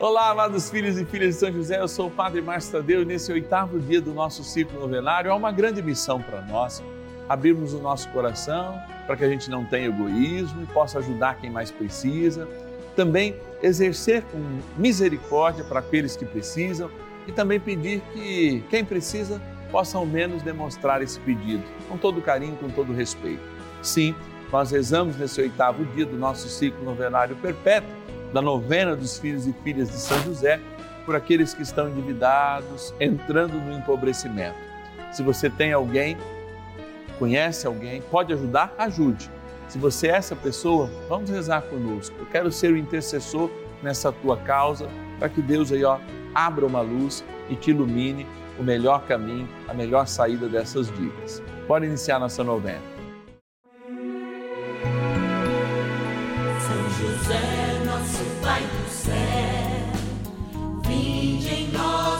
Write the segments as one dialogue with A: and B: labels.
A: Olá, amados filhos e filhas de São José, eu sou o Padre Márcio Tadeu e nesse oitavo dia do nosso ciclo novenário há uma grande missão para nós, abrirmos o nosso coração para que a gente não tenha egoísmo e possa ajudar quem mais precisa, também exercer com misericórdia para aqueles que precisam e também pedir que quem precisa possa ao menos demonstrar esse pedido, com todo carinho, com todo respeito. Sim, nós rezamos nesse oitavo dia do nosso ciclo novenário perpétuo da novena dos filhos e filhas de São José, por aqueles que estão endividados, entrando no empobrecimento. Se você tem alguém, conhece alguém, pode ajudar, ajude. Se você é essa pessoa, vamos rezar conosco. Eu quero ser o intercessor nessa tua causa, para que Deus aí, ó, abra uma luz e te ilumine o melhor caminho, a melhor saída dessas dívidas. Bora iniciar nossa novena.
B: São José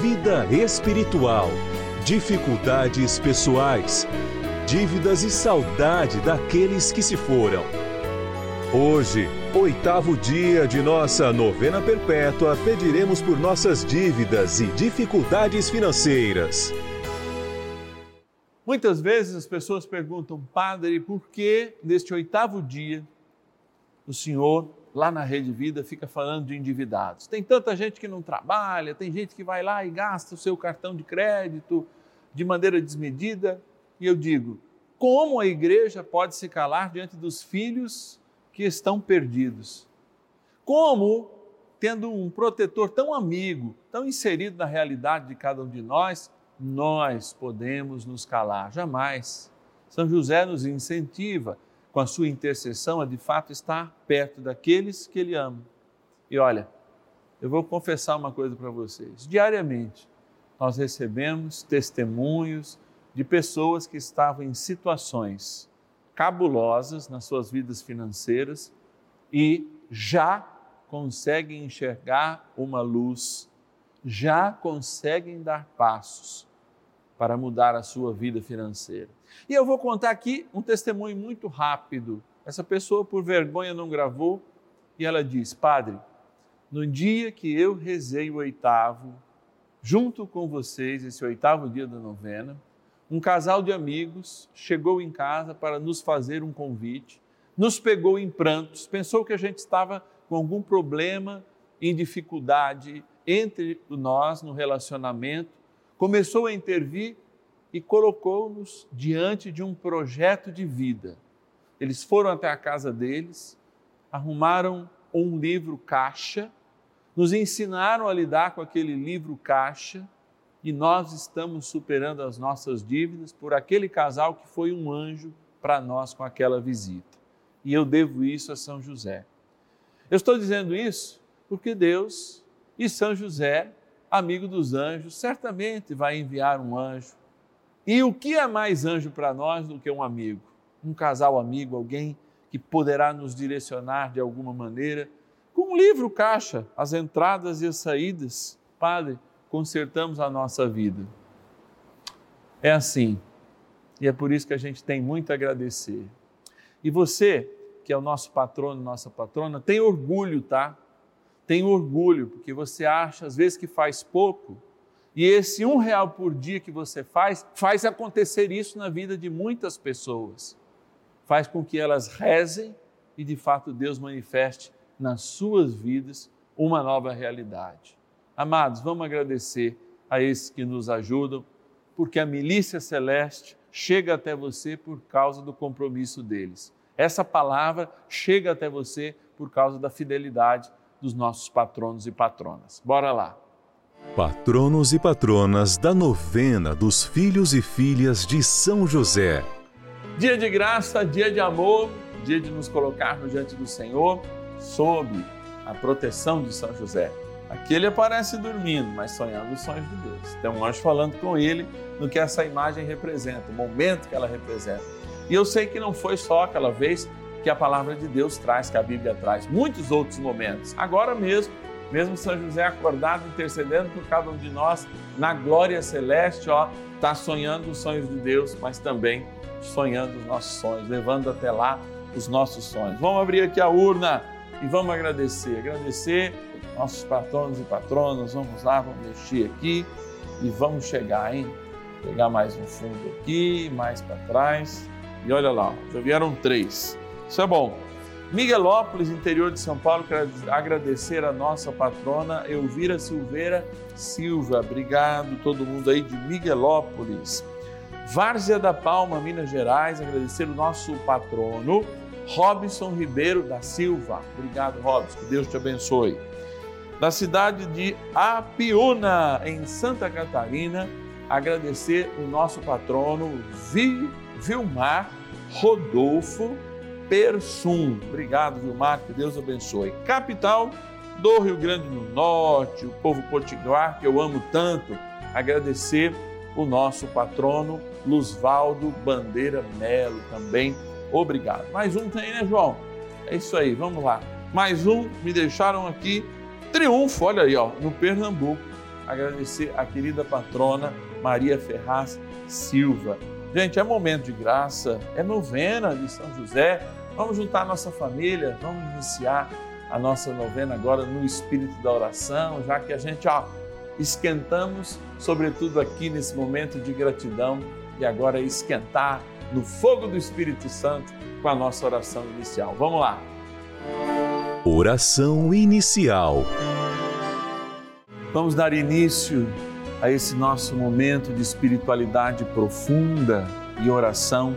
C: vida espiritual, dificuldades pessoais, dívidas e saudade daqueles que se foram. Hoje, oitavo dia de nossa novena perpétua, pediremos por nossas dívidas e dificuldades financeiras.
A: Muitas vezes as pessoas perguntam, Padre, por que neste oitavo dia o Senhor lá na Rede Vida fica falando de endividados. Tem tanta gente que não trabalha, tem gente que vai lá e gasta o seu cartão de crédito de maneira desmedida. E eu digo, como a igreja pode se calar diante dos filhos que estão perdidos? Como, tendo um protetor tão amigo, tão inserido na realidade de cada um de nós, nós podemos nos calar? Jamais. São José nos incentiva com a sua intercessão, a de fato estar perto daqueles que ele ama. E olha, eu vou confessar uma coisa para vocês. Diariamente, nós recebemos testemunhos de pessoas que estavam em situações cabulosas nas suas vidas financeiras e já conseguem enxergar uma luz, já conseguem dar passos para mudar a sua vida financeira. E eu vou contar aqui um testemunho muito rápido. Essa pessoa, por vergonha, não gravou e ela diz: Padre, no dia que eu rezei o oitavo, junto com vocês, esse oitavo dia da novena, um casal de amigos chegou em casa para nos fazer um convite, nos pegou em prantos, pensou que a gente estava com algum problema, em dificuldade entre nós no relacionamento, começou a intervir e colocou-nos diante de um projeto de vida. Eles foram até a casa deles, arrumaram um livro caixa, nos ensinaram a lidar com aquele livro caixa e nós estamos superando as nossas dívidas por aquele casal que foi um anjo para nós com aquela visita. E eu devo isso a São José. Eu estou dizendo isso porque Deus e São José, amigo dos anjos, certamente vai enviar um anjo e o que é mais anjo para nós do que um amigo? Um casal amigo, alguém que poderá nos direcionar de alguma maneira. Com um livro caixa, as entradas e as saídas, Padre, consertamos a nossa vida. É assim. E é por isso que a gente tem muito a agradecer. E você, que é o nosso patrono, nossa patrona, tem orgulho, tá? Tem orgulho, porque você acha às vezes que faz pouco E esse um real por dia que você faz, faz acontecer isso na vida de muitas pessoas. Faz com que elas rezem e de fato Deus manifeste nas suas vidas uma nova realidade. Amados, vamos agradecer a esses que nos ajudam, porque a milícia celeste chega até você por causa do compromisso deles. Essa palavra chega até você por causa da fidelidade dos nossos patronos e patronas. Bora lá.
C: Patronos e patronas da novena dos filhos e filhas de São José.
A: Dia de graça, dia de amor, dia de nos colocarmos diante do Senhor sob a proteção de São José. Aqui ele aparece dormindo, mas sonhando os sonhos de Deus. Tem um anjo falando com ele no que essa imagem representa, o momento que ela representa. E eu sei que não foi só aquela vez que a palavra de Deus traz, que a Bíblia traz, muitos outros momentos. Agora mesmo, mesmo São José acordado, intercedendo por cada um de nós, na glória celeste, ó, está sonhando os sonhos de Deus, mas também sonhando os nossos sonhos, levando até lá os nossos sonhos. Vamos abrir aqui a urna e vamos agradecer. Agradecer nossos patronos e patronas. Vamos lá, vamos mexer aqui e vamos chegar, hein? Pegar mais um fundo aqui, mais para trás. E olha lá, já vieram três. Isso é bom. Miguelópolis, interior de São Paulo, quero agradecer a nossa patrona Elvira Silveira Silva. Obrigado todo mundo aí de Miguelópolis. Várzea da Palma, Minas Gerais, agradecer o nosso patrono Robson Ribeiro da Silva. Obrigado, Robson, que Deus te abençoe. Da cidade de Apiúna, em Santa Catarina, agradecer o nosso patrono Vilmar Rodolfo Persum. Obrigado, Vilmar, que Deus abençoe. Capital do Rio Grande do Norte, o povo potiguar que eu amo tanto, agradecer o nosso patrono Luzvaldo Bandeira Melo também. Obrigado. Mais um tem, né, João? É isso aí, vamos lá. Mais um, me deixaram aqui. Triunfo, olha aí, ó, no Pernambuco. Agradecer a querida patrona Maria Ferraz Silva. Gente, é momento de graça, é novena de São José. Vamos juntar a nossa família, vamos iniciar a nossa novena agora no espírito da oração, já que a gente, ó, esquentamos, sobretudo aqui nesse momento de gratidão, e agora esquentar no fogo do Espírito Santo com a nossa oração inicial. Vamos lá.
C: Oração inicial.
A: Vamos dar início a esse nosso momento de espiritualidade profunda e oração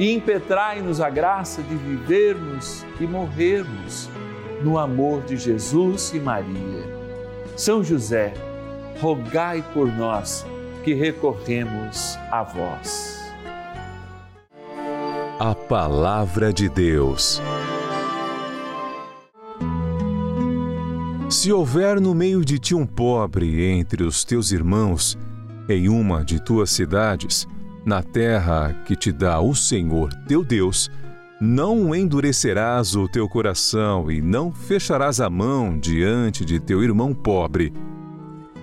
A: e impetrai-nos a graça de vivermos e morrermos no amor de Jesus e Maria. São José, rogai por nós que recorremos a vós.
C: a palavra de Deus. Se houver no meio de ti um pobre entre os teus irmãos, em uma de tuas cidades, na terra que te dá o Senhor teu Deus, não endurecerás o teu coração e não fecharás a mão diante de teu irmão pobre,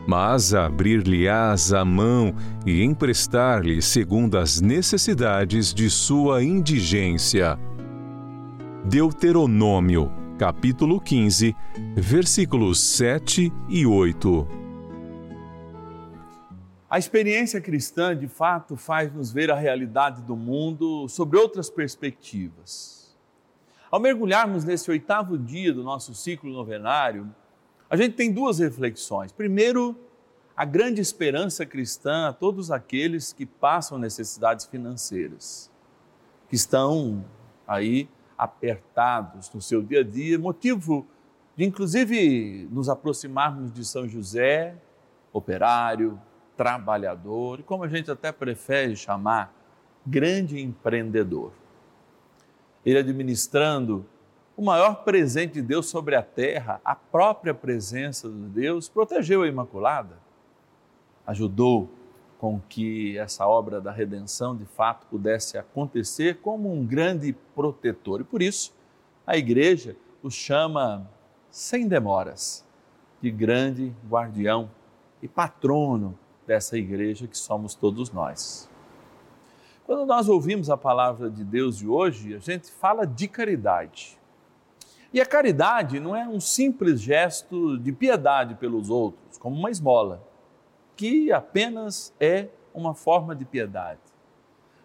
C: mas abrir-lhe-ás a mão e emprestar-lhe segundo as necessidades de sua indigência. Deuteronômio, capítulo 15, versículos 7 e 8.
A: A experiência cristã, de fato, faz-nos ver a realidade do mundo sobre outras perspectivas. Ao mergulharmos nesse oitavo dia do nosso ciclo novenário, a gente tem duas reflexões. Primeiro, a grande esperança cristã a todos aqueles que passam necessidades financeiras, que estão aí apertados no seu dia a dia, motivo de inclusive nos aproximarmos de São José, operário, trabalhador e, como a gente até prefere chamar, grande empreendedor. Ele administrando o maior presente de Deus sobre a terra, a própria presença de Deus, protegeu a Imaculada, ajudou com que essa obra da redenção de fato pudesse acontecer como um grande protetor. E por isso a igreja o chama sem demoras de grande guardião e patrono dessa igreja que somos todos nós. Quando nós ouvimos a palavra de Deus de hoje, a gente fala de caridade. E a caridade não é um simples gesto de piedade pelos outros, como uma esmola, que apenas é uma forma de piedade.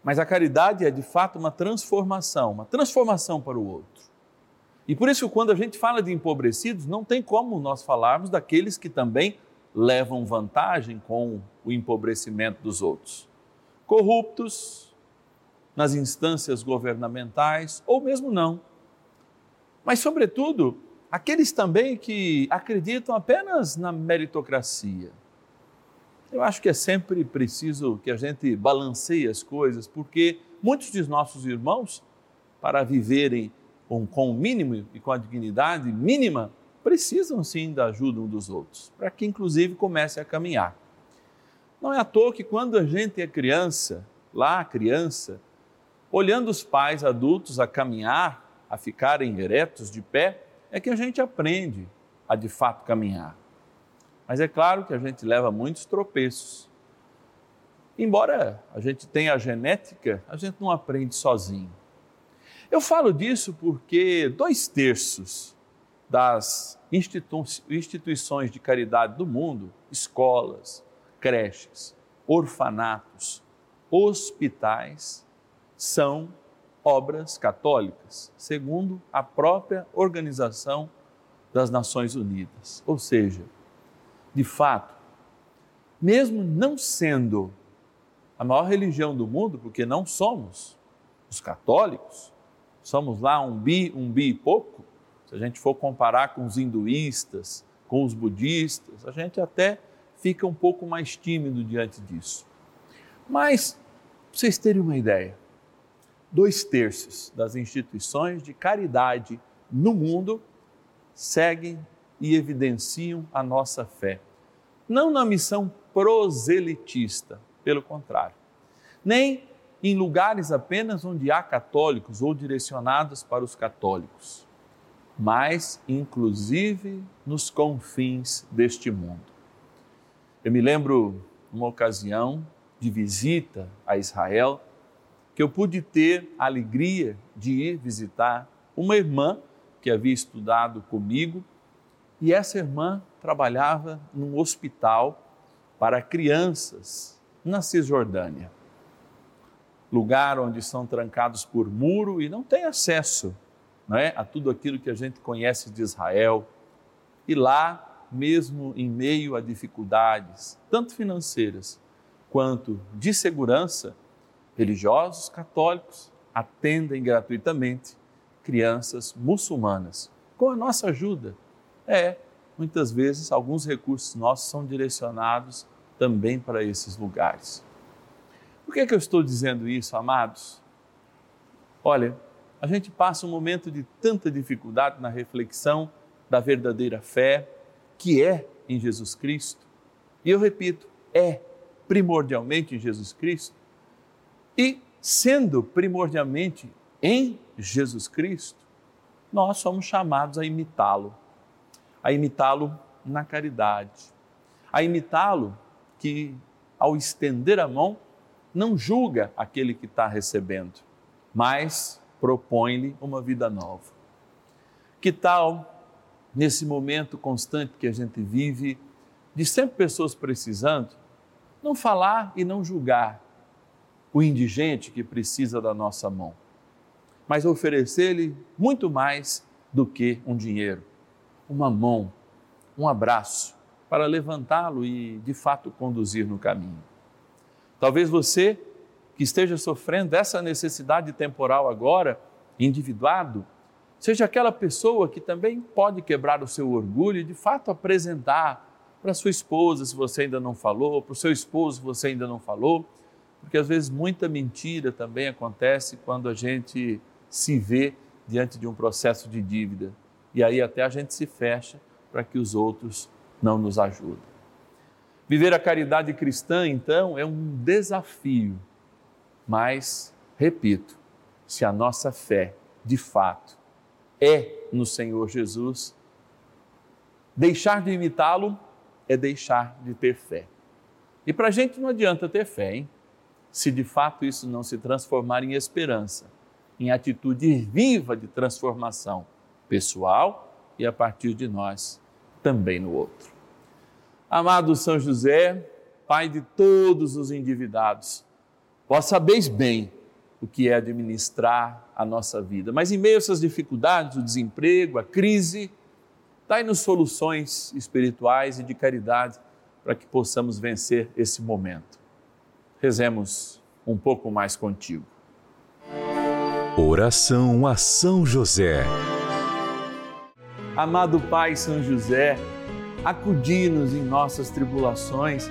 A: Mas a caridade é de fato uma transformação, uma transformação para o outro. E por isso, quando a gente fala de empobrecidos, não tem como nós falarmos daqueles que também levam vantagem com o empobrecimento dos outros. Corruptos nas instâncias governamentais ou mesmo não. Mas, sobretudo, aqueles também que acreditam apenas na meritocracia. Eu acho que é sempre preciso que a gente balanceie as coisas, porque muitos de nossos irmãos, para viverem com, o mínimo e com a dignidade mínima, precisam sim da ajuda um dos outros, para que inclusive comece a caminhar. Não é à toa que quando a gente é criança, lá criança, olhando os pais adultos a caminhar, a ficarem eretos de pé, é que a gente aprende a de fato caminhar. Mas é claro que a gente leva muitos tropeços. Embora a gente tenha a genética, a gente não aprende sozinho. Eu falo disso porque dois terços das institu instituições de caridade do mundo, escolas, creches, orfanatos, hospitais, são obras católicas, segundo a própria Organização das Nações Unidas. Ou seja, de fato, mesmo não sendo a maior religião do mundo, porque não somos os católicos, somos lá um bi, um bi e pouco, se a gente for comparar com os hinduístas, com os budistas, a gente até fica um pouco mais tímido diante disso. Mas, para vocês terem uma ideia, dois terços das instituições de caridade no mundo seguem e evidenciam a nossa fé. Não na missão proselitista, pelo contrário, nem em lugares apenas onde há católicos ou direcionados para os católicos mas inclusive nos confins deste mundo. Eu me lembro uma ocasião de visita a Israel que eu pude ter a alegria de ir visitar uma irmã que havia estudado comigo e essa irmã trabalhava num hospital para crianças na Cisjordânia. Lugar onde são trancados por muro e não tem acesso não é? a tudo aquilo que a gente conhece de Israel. E lá, mesmo em meio a dificuldades, tanto financeiras quanto de segurança, religiosos católicos atendem gratuitamente crianças muçulmanas, com a nossa ajuda. É, muitas vezes alguns recursos nossos são direcionados também para esses lugares. Por que, é que eu estou dizendo isso, amados? Olha, a gente passa um momento de tanta dificuldade na reflexão da verdadeira fé, que é em Jesus Cristo. E eu repito, é primordialmente em Jesus Cristo. E sendo primordialmente em Jesus Cristo, nós somos chamados a imitá-lo, a imitá-lo na caridade, a imitá-lo que, ao estender a mão, não julga aquele que está recebendo, mas propõe-lhe uma vida nova. Que tal, nesse momento constante que a gente vive, de sempre pessoas precisando, não falar e não julgar o indigente que precisa da nossa mão, mas oferecer-lhe muito mais do que um dinheiro, uma mão, um abraço, para levantá-lo e, de fato, conduzir no caminho. Talvez você que esteja sofrendo essa necessidade temporal agora, individuado, seja aquela pessoa que também pode quebrar o seu orgulho e, de fato, apresentar para sua esposa, se você ainda não falou, para o seu esposo, se você ainda não falou, porque às vezes muita mentira também acontece quando a gente se vê diante de um processo de dívida. E aí até a gente se fecha para que os outros não nos ajudem. Viver a caridade cristã, então, é um desafio, mas, repito, se a nossa fé, de fato, é no Senhor Jesus, deixar de imitá-lo é deixar de ter fé. E para a gente não adianta ter fé, hein? Se de fato isso não se transformar em esperança em atitude viva de transformação pessoal e a partir de nós também no outro. Amado São José, Pai de todos os endividados, vós sabeis bem o que é administrar a nossa vida, mas em meio a essas dificuldades, o desemprego, a crise, dai-nos soluções espirituais e de caridade para que possamos vencer esse momento. Rezemos um pouco mais contigo.
C: Oração a São José.
A: Amado Pai São José, acudi-nos em nossas tribulações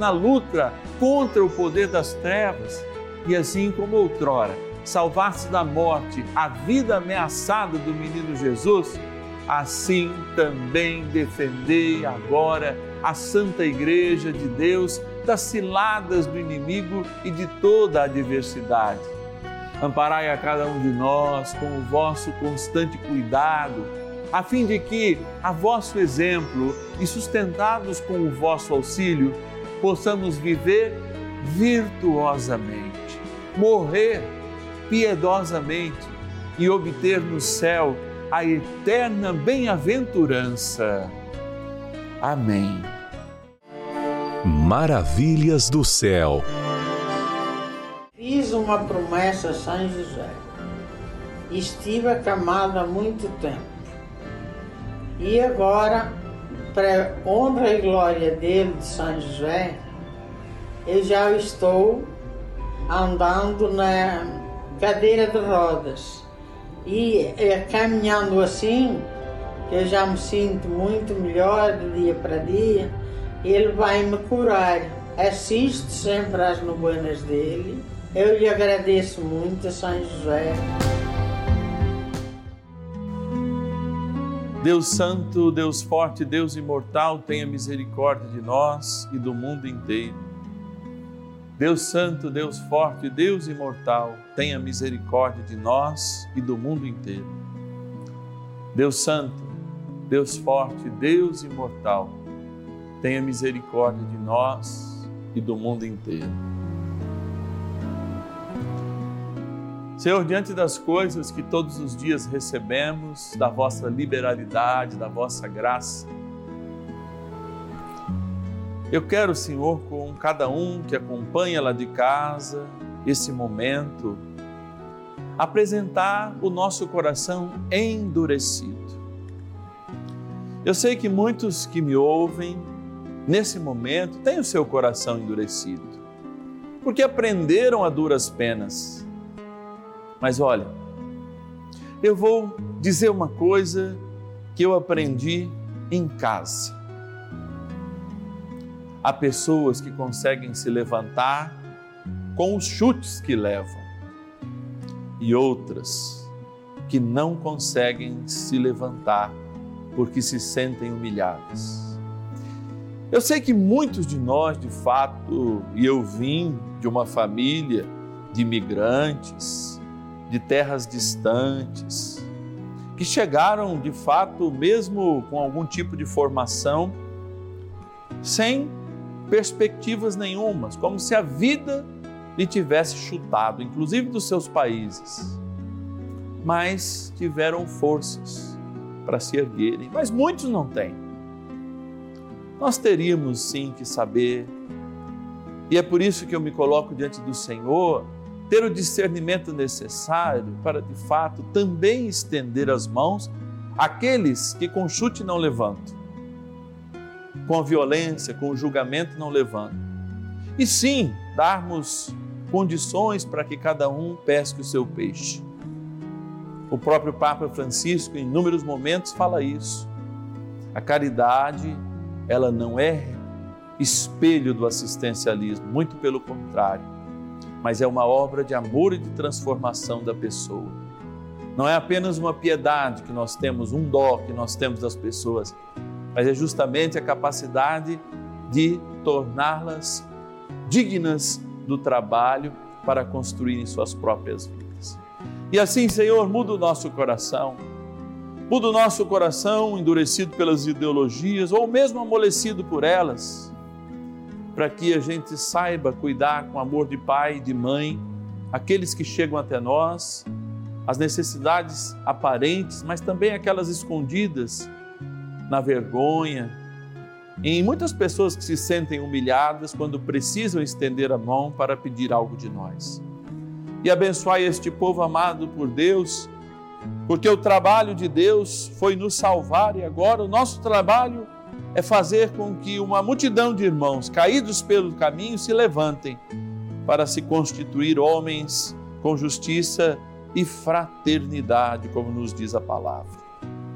A: na luta contra o poder das trevas. E assim como outrora, salvaste da morte a vida ameaçada do menino Jesus, assim também defendei agora a Santa Igreja de Deus das ciladas do inimigo e de toda a adversidade. Amparai a cada um de nós com o vosso constante cuidado, a fim de que, a vosso exemplo e sustentados com o vosso auxílio, possamos viver virtuosamente, morrer piedosamente e obter no céu a eterna bem-aventurança. Amém.
C: Maravilhas do céu.
D: Fiz uma promessa a São José. Estive acamado há muito tempo. E agora, para honra e glória dele, de São José, eu já estou andando na cadeira de rodas. E é, caminhando assim, eu já me sinto muito melhor de dia para dia ele vai me curar. Assiste sempre às novenas dele. Eu lhe agradeço muito São José.
A: Deus Santo, Deus Forte, Deus Imortal, tenha misericórdia de nós e do mundo inteiro. Deus Santo, Deus Forte, Deus Imortal, tenha misericórdia de nós e do mundo inteiro. Deus Santo, Deus Forte, Deus Imortal, tenha misericórdia de nós e do mundo inteiro. Senhor, diante das coisas que todos os dias recebemos, da vossa liberalidade, da vossa graça, eu quero, Senhor, com cada um que acompanha lá de casa esse momento, apresentar o nosso coração endurecido. Eu sei que muitos que me ouvem nesse momento têm o seu coração endurecido, porque aprenderam a duras penas. Mas olha, eu vou dizer uma coisa que eu aprendi em casa Há pessoas que conseguem se levantar com os chutes que levam e outras que não conseguem se levantar porque se sentem humilhadas. Eu sei que muitos de nós, de fato, e eu vim de uma família de imigrantes, de terras distantes, que chegaram de fato, mesmo com algum tipo de formação, sem perspectivas nenhumas, como se a vida lhe tivesse chutado, inclusive dos seus países. Mas tiveram forças para se erguerem, mas muitos não têm. Nós teríamos sim que saber, e é por isso que eu me coloco diante do Senhor, ter o discernimento necessário para de fato também estender as mãos àqueles que com chute não levantam com a violência, com o julgamento não levando. E sim, darmos condições para que cada um pesque o seu peixe. O próprio Papa Francisco, em inúmeros momentos, fala isso. A caridade, ela não é espelho do assistencialismo, muito pelo contrário, mas é uma obra de amor e de transformação da pessoa. Não é apenas uma piedade que nós temos, um dó que nós temos das pessoas, mas é justamente a capacidade de torná-las dignas do trabalho para construírem suas próprias vidas. E assim, Senhor, muda o nosso coração, muda o nosso coração endurecido pelas ideologias ou mesmo amolecido por elas, para que a gente saiba cuidar com amor de pai e de mãe aqueles que chegam até nós, as necessidades aparentes, mas também aquelas escondidas na vergonha, em muitas pessoas que se sentem humilhadas quando precisam estender a mão para pedir algo de nós. E abençoai este povo amado por Deus, porque o trabalho de Deus foi nos salvar e agora o nosso trabalho é fazer com que uma multidão de irmãos caídos pelo caminho se levantem para se constituir homens com justiça e fraternidade, como nos diz a palavra.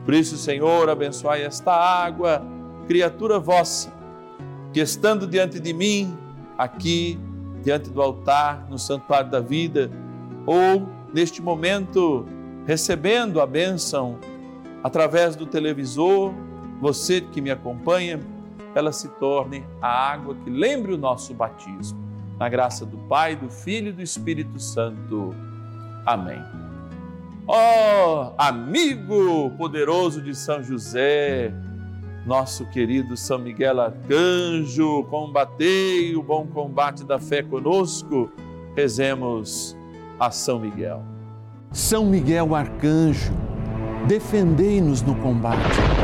A: Por isso, Senhor, abençoai esta água, criatura vossa, que estando diante de mim, aqui, diante do altar, no santuário da vida, ou neste momento, recebendo a bênção através do televisor, você que me acompanha, ela se torne a água que lembre o nosso batismo. Na graça do Pai, do Filho e do Espírito Santo. Amém. Ó oh, amigo poderoso de São José, nosso querido São Miguel Arcanjo, combatei o bom combate da fé conosco, rezemos a São Miguel.
E: São Miguel Arcanjo, defendei-nos no combate.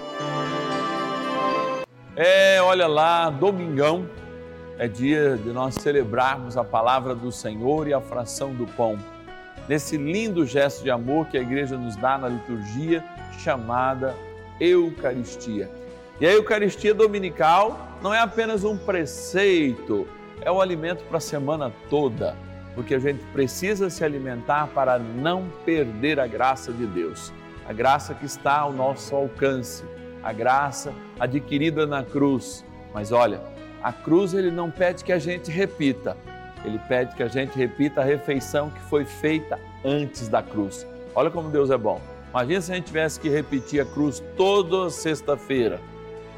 A: É, olha lá, domingão é dia de nós celebrarmos a palavra do Senhor e a fração do pão nesse lindo gesto de amor que a igreja nos dá na liturgia chamada Eucaristia. E a Eucaristia dominical não é apenas um preceito é o alimento para a semana toda, porque a gente precisa se alimentar para não perder a graça de Deus, a graça que está ao nosso alcance, a graça adquirida na cruz. Mas olha, a cruz ele não pede que a gente repita, ele pede que a gente repita a refeição que foi feita antes da cruz. Olha como Deus é bom. Imagina se a gente tivesse que repetir a cruz toda sexta-feira,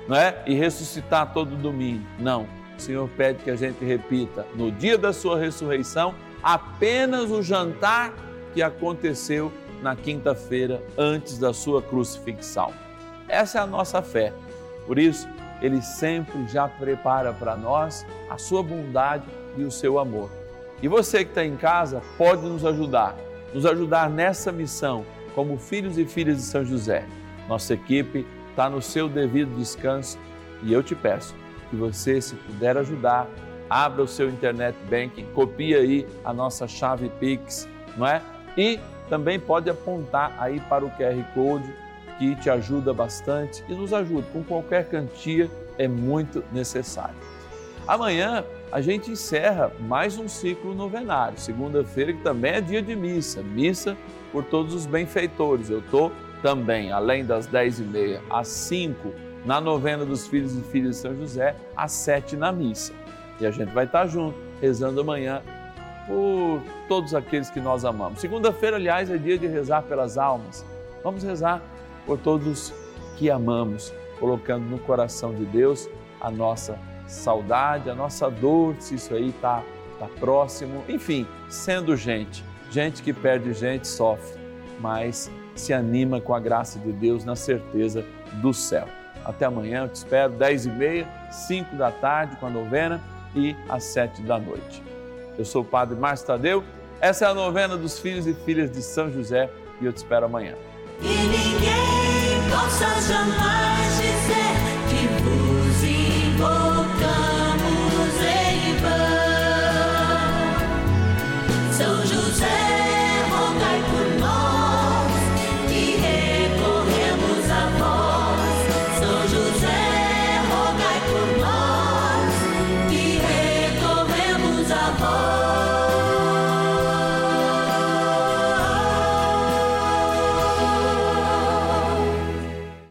A: não é? E ressuscitar todo domingo. Não. O Senhor pede que a gente repita no dia da sua ressurreição apenas o jantar que aconteceu na quinta-feira antes da sua crucifixão. Essa é a nossa fé. Por isso, ele sempre já prepara para nós a sua bondade e o seu amor. E você que está em casa pode nos ajudar, nos ajudar nessa missão como filhos e filhas de São José. Nossa equipe está no seu devido descanso e eu te peço que você, se puder ajudar, abra o seu internet banking, copie aí a nossa chave Pix, não é? E também pode apontar aí para o QR Code que te ajuda bastante e nos ajuda com qualquer quantia, é muito necessário. Amanhã a gente encerra mais um ciclo novenário, segunda-feira, que também é dia de missa, missa por todos os benfeitores. Eu estou também, além das 10 e meia, às 5 na novena dos filhos e filhas de São José, às 7 na missa. E a gente vai estar junto, rezando amanhã por todos aqueles que nós amamos. Segunda-feira, aliás, é dia de rezar pelas almas. Vamos rezar por todos que amamos, colocando no coração de Deus a nossa saudade, a nossa dor, se isso aí está tá próximo, enfim, sendo gente, gente que perde gente sofre, mas se anima com a graça de Deus na certeza do céu. Até amanhã, eu te espero, 10 e meia, 5 da tarde com a novena e às 7 da noite. Eu sou o Padre Márcio Tadeu, essa é a novena dos filhos e filhas de São José e eu te espero amanhã.
B: E ninguém possa jamais dizer